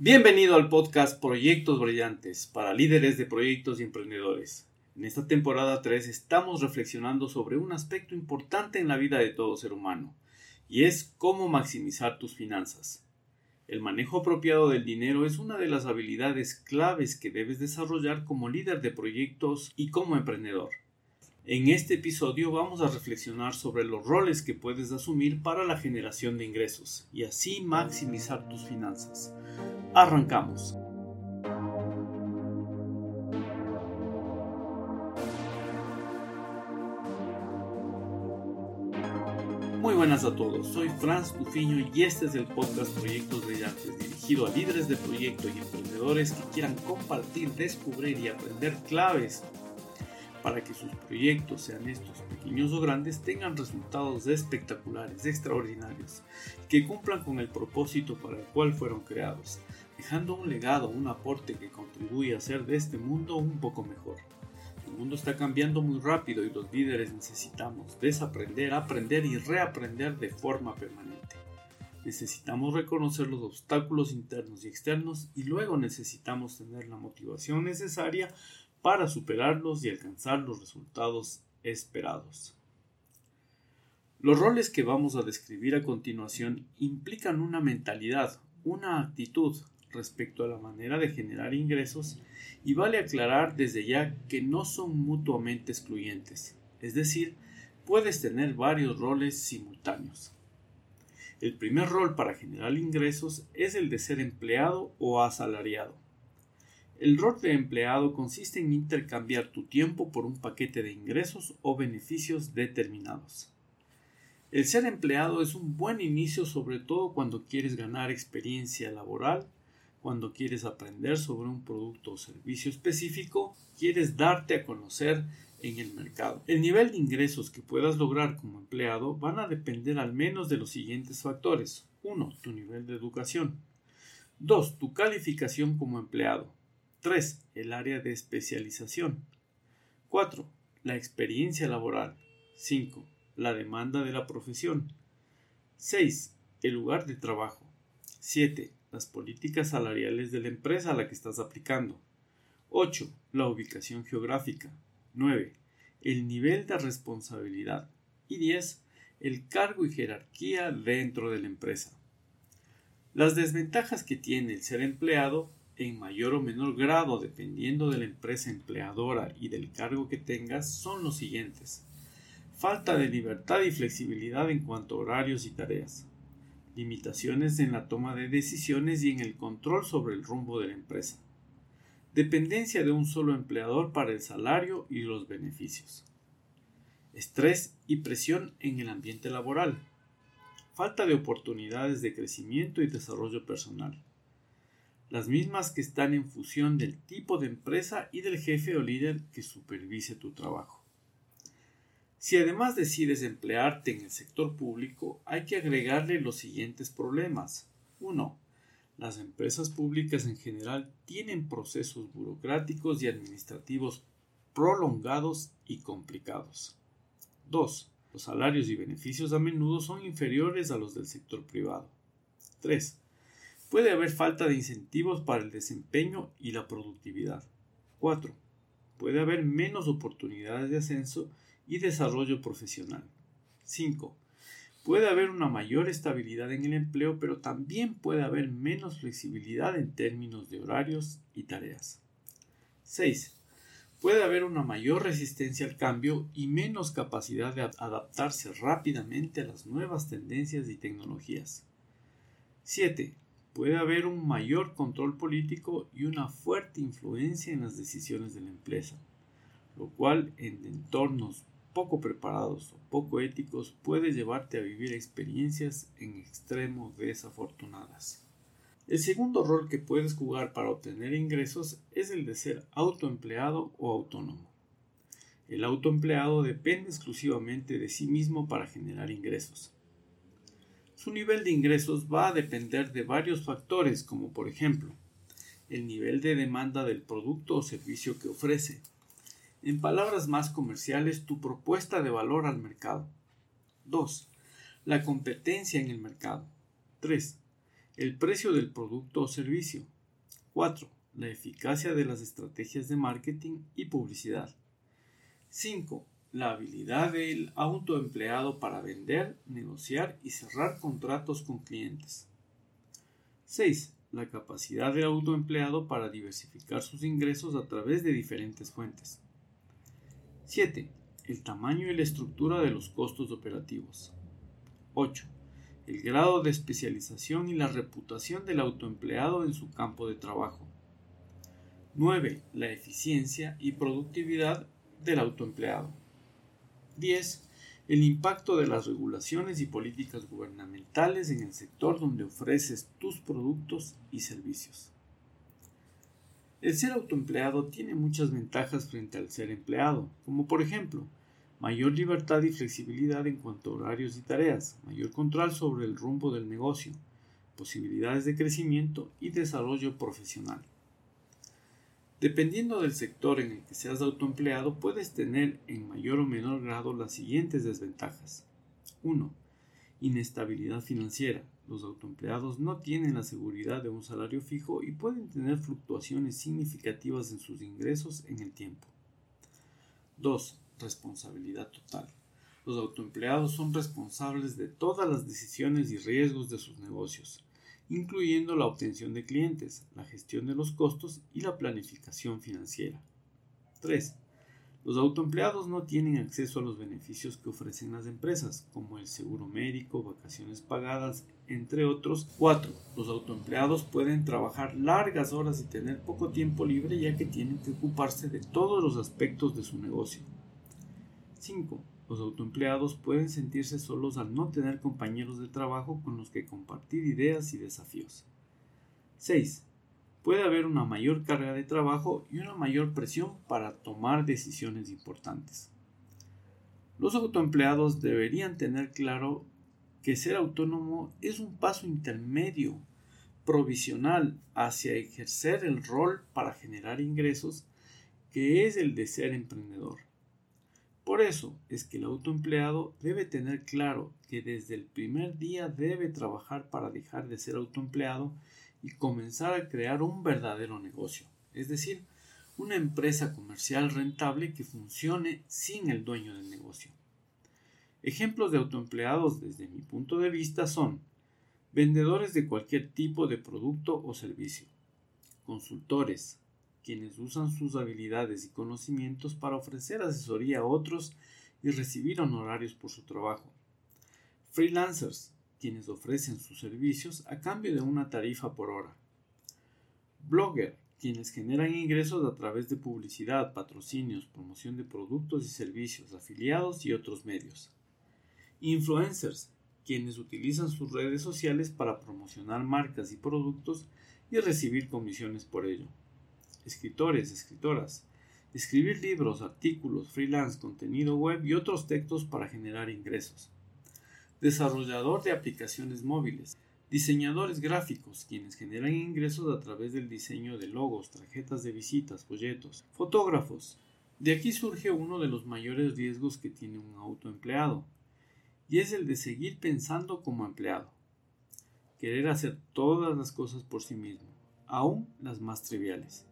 Bienvenido al podcast Proyectos Brillantes para líderes de proyectos y emprendedores. En esta temporada 3 estamos reflexionando sobre un aspecto importante en la vida de todo ser humano, y es cómo maximizar tus finanzas. El manejo apropiado del dinero es una de las habilidades claves que debes desarrollar como líder de proyectos y como emprendedor. En este episodio vamos a reflexionar sobre los roles que puedes asumir para la generación de ingresos y así maximizar tus finanzas. Arrancamos. Muy buenas a todos, soy Franz Tufiño y este es el podcast Proyectos Brillantes dirigido a líderes de proyectos y emprendedores que quieran compartir, descubrir y aprender claves para que sus proyectos, sean estos pequeños o grandes, tengan resultados espectaculares, extraordinarios, que cumplan con el propósito para el cual fueron creados, dejando un legado, un aporte que contribuye a hacer de este mundo un poco mejor. El mundo está cambiando muy rápido y los líderes necesitamos desaprender, aprender y reaprender de forma permanente. Necesitamos reconocer los obstáculos internos y externos y luego necesitamos tener la motivación necesaria para superarlos y alcanzar los resultados esperados. Los roles que vamos a describir a continuación implican una mentalidad, una actitud respecto a la manera de generar ingresos y vale aclarar desde ya que no son mutuamente excluyentes, es decir, puedes tener varios roles simultáneos. El primer rol para generar ingresos es el de ser empleado o asalariado. El rol de empleado consiste en intercambiar tu tiempo por un paquete de ingresos o beneficios determinados. El ser empleado es un buen inicio sobre todo cuando quieres ganar experiencia laboral, cuando quieres aprender sobre un producto o servicio específico, quieres darte a conocer en el mercado. El nivel de ingresos que puedas lograr como empleado van a depender al menos de los siguientes factores. 1. Tu nivel de educación. 2. Tu calificación como empleado. 3. El área de especialización. 4. La experiencia laboral. 5. La demanda de la profesión. 6. El lugar de trabajo. 7. Las políticas salariales de la empresa a la que estás aplicando. 8. La ubicación geográfica. 9. El nivel de responsabilidad. Y 10. El cargo y jerarquía dentro de la empresa. Las desventajas que tiene el ser empleado en mayor o menor grado dependiendo de la empresa empleadora y del cargo que tengas son los siguientes. Falta de libertad y flexibilidad en cuanto a horarios y tareas. Limitaciones en la toma de decisiones y en el control sobre el rumbo de la empresa. Dependencia de un solo empleador para el salario y los beneficios. Estrés y presión en el ambiente laboral. Falta de oportunidades de crecimiento y desarrollo personal las mismas que están en función del tipo de empresa y del jefe o líder que supervise tu trabajo. Si además decides emplearte en el sector público, hay que agregarle los siguientes problemas. 1. Las empresas públicas en general tienen procesos burocráticos y administrativos prolongados y complicados. 2. Los salarios y beneficios a menudo son inferiores a los del sector privado. 3. Puede haber falta de incentivos para el desempeño y la productividad. 4. Puede haber menos oportunidades de ascenso y desarrollo profesional. 5. Puede haber una mayor estabilidad en el empleo, pero también puede haber menos flexibilidad en términos de horarios y tareas. 6. Puede haber una mayor resistencia al cambio y menos capacidad de adaptarse rápidamente a las nuevas tendencias y tecnologías. 7 puede haber un mayor control político y una fuerte influencia en las decisiones de la empresa, lo cual en entornos poco preparados o poco éticos puede llevarte a vivir experiencias en extremo desafortunadas. El segundo rol que puedes jugar para obtener ingresos es el de ser autoempleado o autónomo. El autoempleado depende exclusivamente de sí mismo para generar ingresos. Su nivel de ingresos va a depender de varios factores, como por ejemplo, el nivel de demanda del producto o servicio que ofrece. En palabras más comerciales, tu propuesta de valor al mercado. 2. La competencia en el mercado. 3. El precio del producto o servicio. 4. La eficacia de las estrategias de marketing y publicidad. 5. La habilidad del autoempleado para vender, negociar y cerrar contratos con clientes. 6. La capacidad del autoempleado para diversificar sus ingresos a través de diferentes fuentes. 7. El tamaño y la estructura de los costos operativos. 8. El grado de especialización y la reputación del autoempleado en su campo de trabajo. 9. La eficiencia y productividad del autoempleado. 10. El impacto de las regulaciones y políticas gubernamentales en el sector donde ofreces tus productos y servicios. El ser autoempleado tiene muchas ventajas frente al ser empleado, como por ejemplo, mayor libertad y flexibilidad en cuanto a horarios y tareas, mayor control sobre el rumbo del negocio, posibilidades de crecimiento y desarrollo profesional. Dependiendo del sector en el que seas autoempleado, puedes tener en mayor o menor grado las siguientes desventajas. 1. Inestabilidad financiera. Los autoempleados no tienen la seguridad de un salario fijo y pueden tener fluctuaciones significativas en sus ingresos en el tiempo. 2. Responsabilidad total. Los autoempleados son responsables de todas las decisiones y riesgos de sus negocios, incluyendo la obtención de clientes, la gestión de los costos y la planificación financiera. 3. Los autoempleados no tienen acceso a los beneficios que ofrecen las empresas, como el seguro médico, vacaciones pagadas, entre otros. 4. Los autoempleados pueden trabajar largas horas y tener poco tiempo libre ya que tienen que ocuparse de todos los aspectos de su negocio. 5. Los autoempleados pueden sentirse solos al no tener compañeros de trabajo con los que compartir ideas y desafíos. 6 puede haber una mayor carga de trabajo y una mayor presión para tomar decisiones importantes. Los autoempleados deberían tener claro que ser autónomo es un paso intermedio, provisional, hacia ejercer el rol para generar ingresos que es el de ser emprendedor. Por eso es que el autoempleado debe tener claro que desde el primer día debe trabajar para dejar de ser autoempleado y comenzar a crear un verdadero negocio, es decir, una empresa comercial rentable que funcione sin el dueño del negocio. Ejemplos de autoempleados desde mi punto de vista son vendedores de cualquier tipo de producto o servicio, consultores, quienes usan sus habilidades y conocimientos para ofrecer asesoría a otros y recibir honorarios por su trabajo, freelancers, quienes ofrecen sus servicios a cambio de una tarifa por hora. Blogger, quienes generan ingresos a través de publicidad, patrocinios, promoción de productos y servicios, afiliados y otros medios. Influencers, quienes utilizan sus redes sociales para promocionar marcas y productos y recibir comisiones por ello. Escritores, escritoras, escribir libros, artículos, freelance, contenido web y otros textos para generar ingresos desarrollador de aplicaciones móviles, diseñadores gráficos, quienes generan ingresos a través del diseño de logos, tarjetas de visitas, folletos, fotógrafos. De aquí surge uno de los mayores riesgos que tiene un autoempleado, y es el de seguir pensando como empleado, querer hacer todas las cosas por sí mismo, aún las más triviales.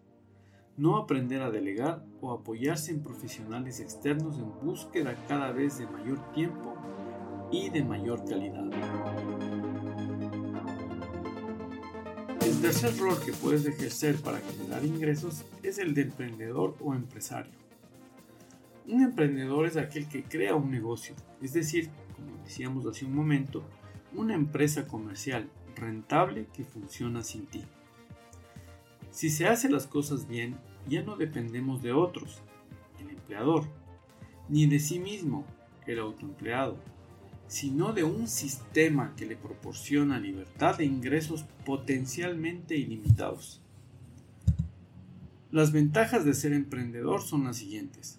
No aprender a delegar o apoyarse en profesionales externos en búsqueda cada vez de mayor tiempo y de mayor calidad. El tercer rol que puedes ejercer para generar ingresos es el de emprendedor o empresario. Un emprendedor es aquel que crea un negocio, es decir, como decíamos hace un momento, una empresa comercial rentable que funciona sin ti. Si se hacen las cosas bien, ya no dependemos de otros, el empleador, ni de sí mismo, el autoempleado, sino de un sistema que le proporciona libertad de ingresos potencialmente ilimitados. Las ventajas de ser emprendedor son las siguientes.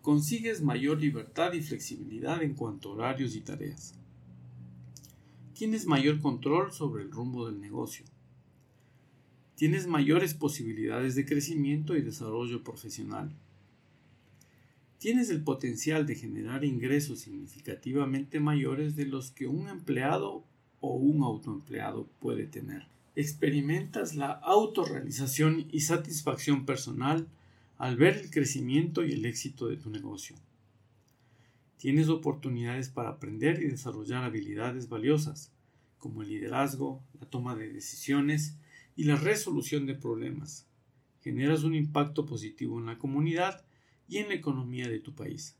Consigues mayor libertad y flexibilidad en cuanto a horarios y tareas. Tienes mayor control sobre el rumbo del negocio. Tienes mayores posibilidades de crecimiento y desarrollo profesional tienes el potencial de generar ingresos significativamente mayores de los que un empleado o un autoempleado puede tener. Experimentas la autorrealización y satisfacción personal al ver el crecimiento y el éxito de tu negocio. Tienes oportunidades para aprender y desarrollar habilidades valiosas, como el liderazgo, la toma de decisiones y la resolución de problemas. Generas un impacto positivo en la comunidad y en la economía de tu país.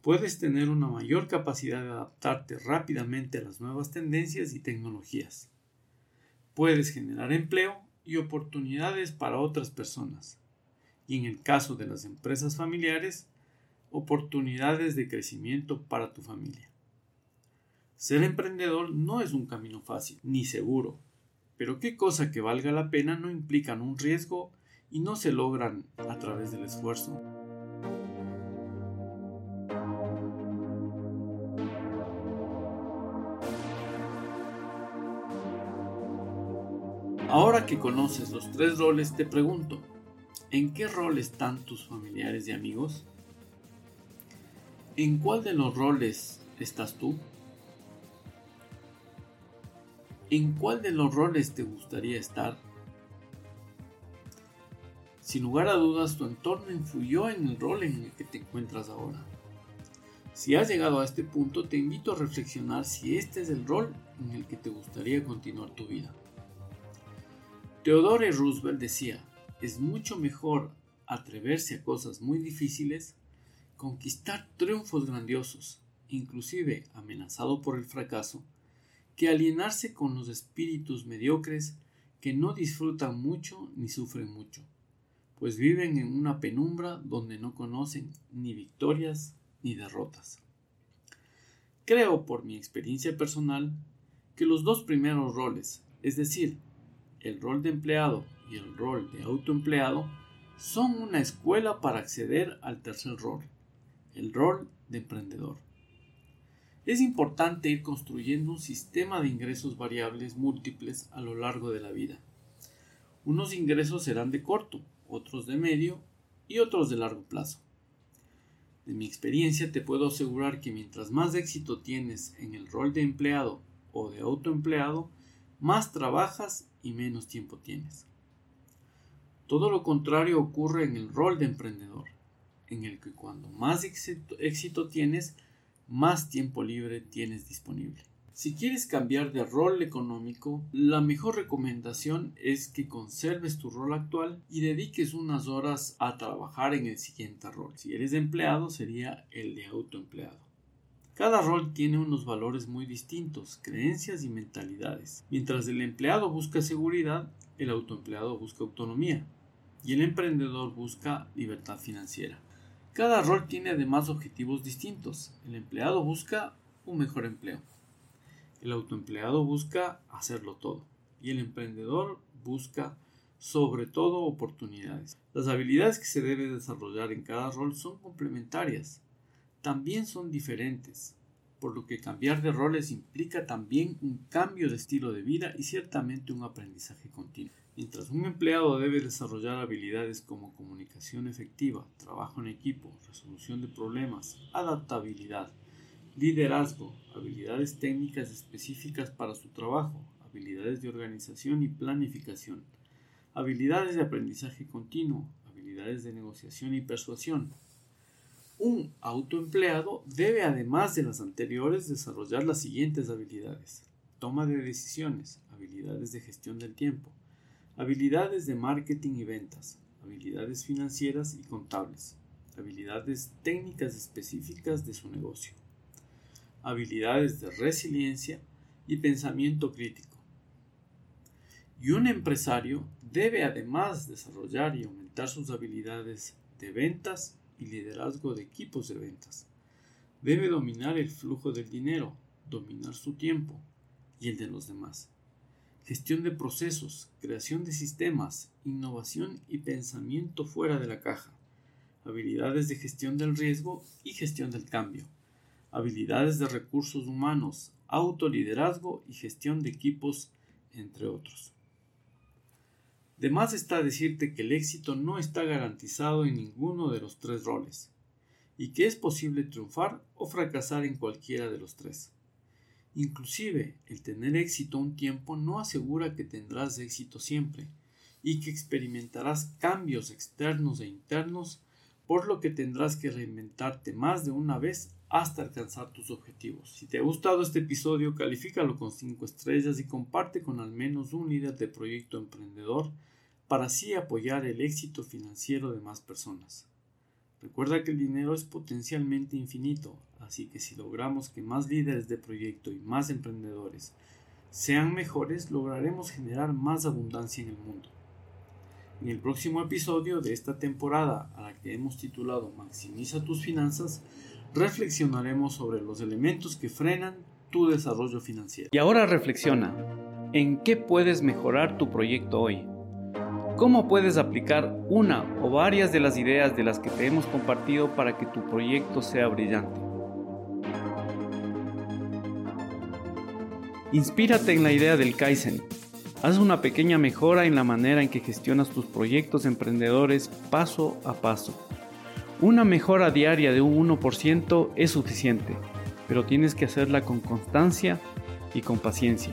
Puedes tener una mayor capacidad de adaptarte rápidamente a las nuevas tendencias y tecnologías. Puedes generar empleo y oportunidades para otras personas. Y en el caso de las empresas familiares, oportunidades de crecimiento para tu familia. Ser emprendedor no es un camino fácil ni seguro, pero qué cosa que valga la pena no implican un riesgo y no se logran a través del esfuerzo. Ahora que conoces los tres roles, te pregunto, ¿en qué rol están tus familiares y amigos? ¿En cuál de los roles estás tú? ¿En cuál de los roles te gustaría estar? Sin lugar a dudas, tu entorno influyó en el rol en el que te encuentras ahora. Si has llegado a este punto, te invito a reflexionar si este es el rol en el que te gustaría continuar tu vida. Theodore Roosevelt decía, es mucho mejor atreverse a cosas muy difíciles conquistar triunfos grandiosos, inclusive amenazado por el fracaso, que alienarse con los espíritus mediocres que no disfrutan mucho ni sufren mucho, pues viven en una penumbra donde no conocen ni victorias ni derrotas. Creo por mi experiencia personal que los dos primeros roles, es decir, el rol de empleado y el rol de autoempleado, son una escuela para acceder al tercer rol, el rol de emprendedor. Es importante ir construyendo un sistema de ingresos variables múltiples a lo largo de la vida. Unos ingresos serán de corto, otros de medio y otros de largo plazo. De mi experiencia te puedo asegurar que mientras más éxito tienes en el rol de empleado o de autoempleado, más trabajas y menos tiempo tienes. Todo lo contrario ocurre en el rol de emprendedor en el que cuando más éxito, tienes, más tiempo libre tienes disponible. Si quieres cambiar de rol económico, la mejor recomendación es que conserves tu rol actual y dediques unas horas a trabajar en el siguiente rol. Si eres empleado, sería el de autoempleado. Cada rol tiene unos valores muy distintos, creencias y mentalidades. Mientras el empleado busca seguridad, el autoempleado busca autonomía y el emprendedor busca libertad financiera. Cada rol tiene además objetivos distintos. El empleado busca un mejor empleo. El autoempleado busca hacerlo todo. Y el emprendedor busca sobre todo oportunidades. Las habilidades que se debe desarrollar en cada rol son complementarias. También son diferentes por lo que cambiar de roles implica también un cambio de estilo de vida y ciertamente un aprendizaje continuo. Mientras un empleado debe desarrollar habilidades como comunicación efectiva, trabajo en equipo, resolución de problemas, adaptabilidad, liderazgo, habilidades técnicas específicas para su trabajo, habilidades de organización y planificación, habilidades de aprendizaje continuo, habilidades de negociación y persuasión, un autoempleado debe, además de las anteriores, desarrollar las siguientes habilidades. Toma de decisiones, habilidades de gestión del tiempo, habilidades de marketing y ventas, habilidades financieras y contables, habilidades técnicas específicas de su negocio, habilidades de resiliencia y pensamiento crítico. Y un empresario debe además desarrollar y aumentar sus habilidades de ventas y liderazgo de equipos de ventas. Debe dominar el flujo del dinero, dominar su tiempo y el de los demás. Gestión de procesos, creación de sistemas, innovación y pensamiento fuera de la caja. Habilidades de gestión del riesgo y gestión del cambio. Habilidades de recursos humanos, autoliderazgo y gestión de equipos, entre otros. De más está decirte que el éxito no está garantizado en ninguno de los tres roles, y que es posible triunfar o fracasar en cualquiera de los tres. Inclusive, el tener éxito un tiempo no asegura que tendrás éxito siempre y que experimentarás cambios externos e internos, por lo que tendrás que reinventarte más de una vez hasta alcanzar tus objetivos. Si te ha gustado este episodio, califícalo con 5 estrellas y comparte con al menos un líder de proyecto emprendedor para así apoyar el éxito financiero de más personas. Recuerda que el dinero es potencialmente infinito, así que si logramos que más líderes de proyecto y más emprendedores sean mejores, lograremos generar más abundancia en el mundo. En el próximo episodio de esta temporada, a la que hemos titulado Maximiza tus finanzas, reflexionaremos sobre los elementos que frenan tu desarrollo financiero. Y ahora reflexiona, ¿en qué puedes mejorar tu proyecto hoy? ¿Cómo puedes aplicar una o varias de las ideas de las que te hemos compartido para que tu proyecto sea brillante? Inspírate en la idea del Kaizen. Haz una pequeña mejora en la manera en que gestionas tus proyectos emprendedores paso a paso. Una mejora diaria de un 1% es suficiente, pero tienes que hacerla con constancia y con paciencia.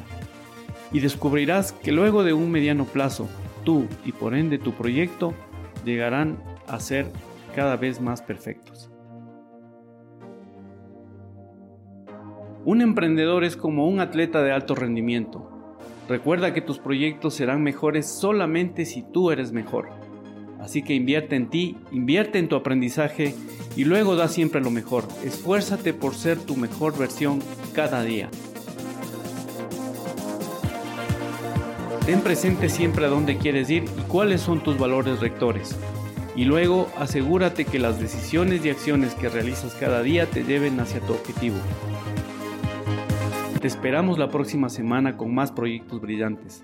Y descubrirás que luego de un mediano plazo, tú y por ende tu proyecto llegarán a ser cada vez más perfectos. Un emprendedor es como un atleta de alto rendimiento. Recuerda que tus proyectos serán mejores solamente si tú eres mejor. Así que invierte en ti, invierte en tu aprendizaje y luego da siempre lo mejor. Esfuérzate por ser tu mejor versión cada día. Ten presente siempre a dónde quieres ir y cuáles son tus valores rectores. Y luego asegúrate que las decisiones y acciones que realizas cada día te lleven hacia tu objetivo. Te esperamos la próxima semana con más proyectos brillantes.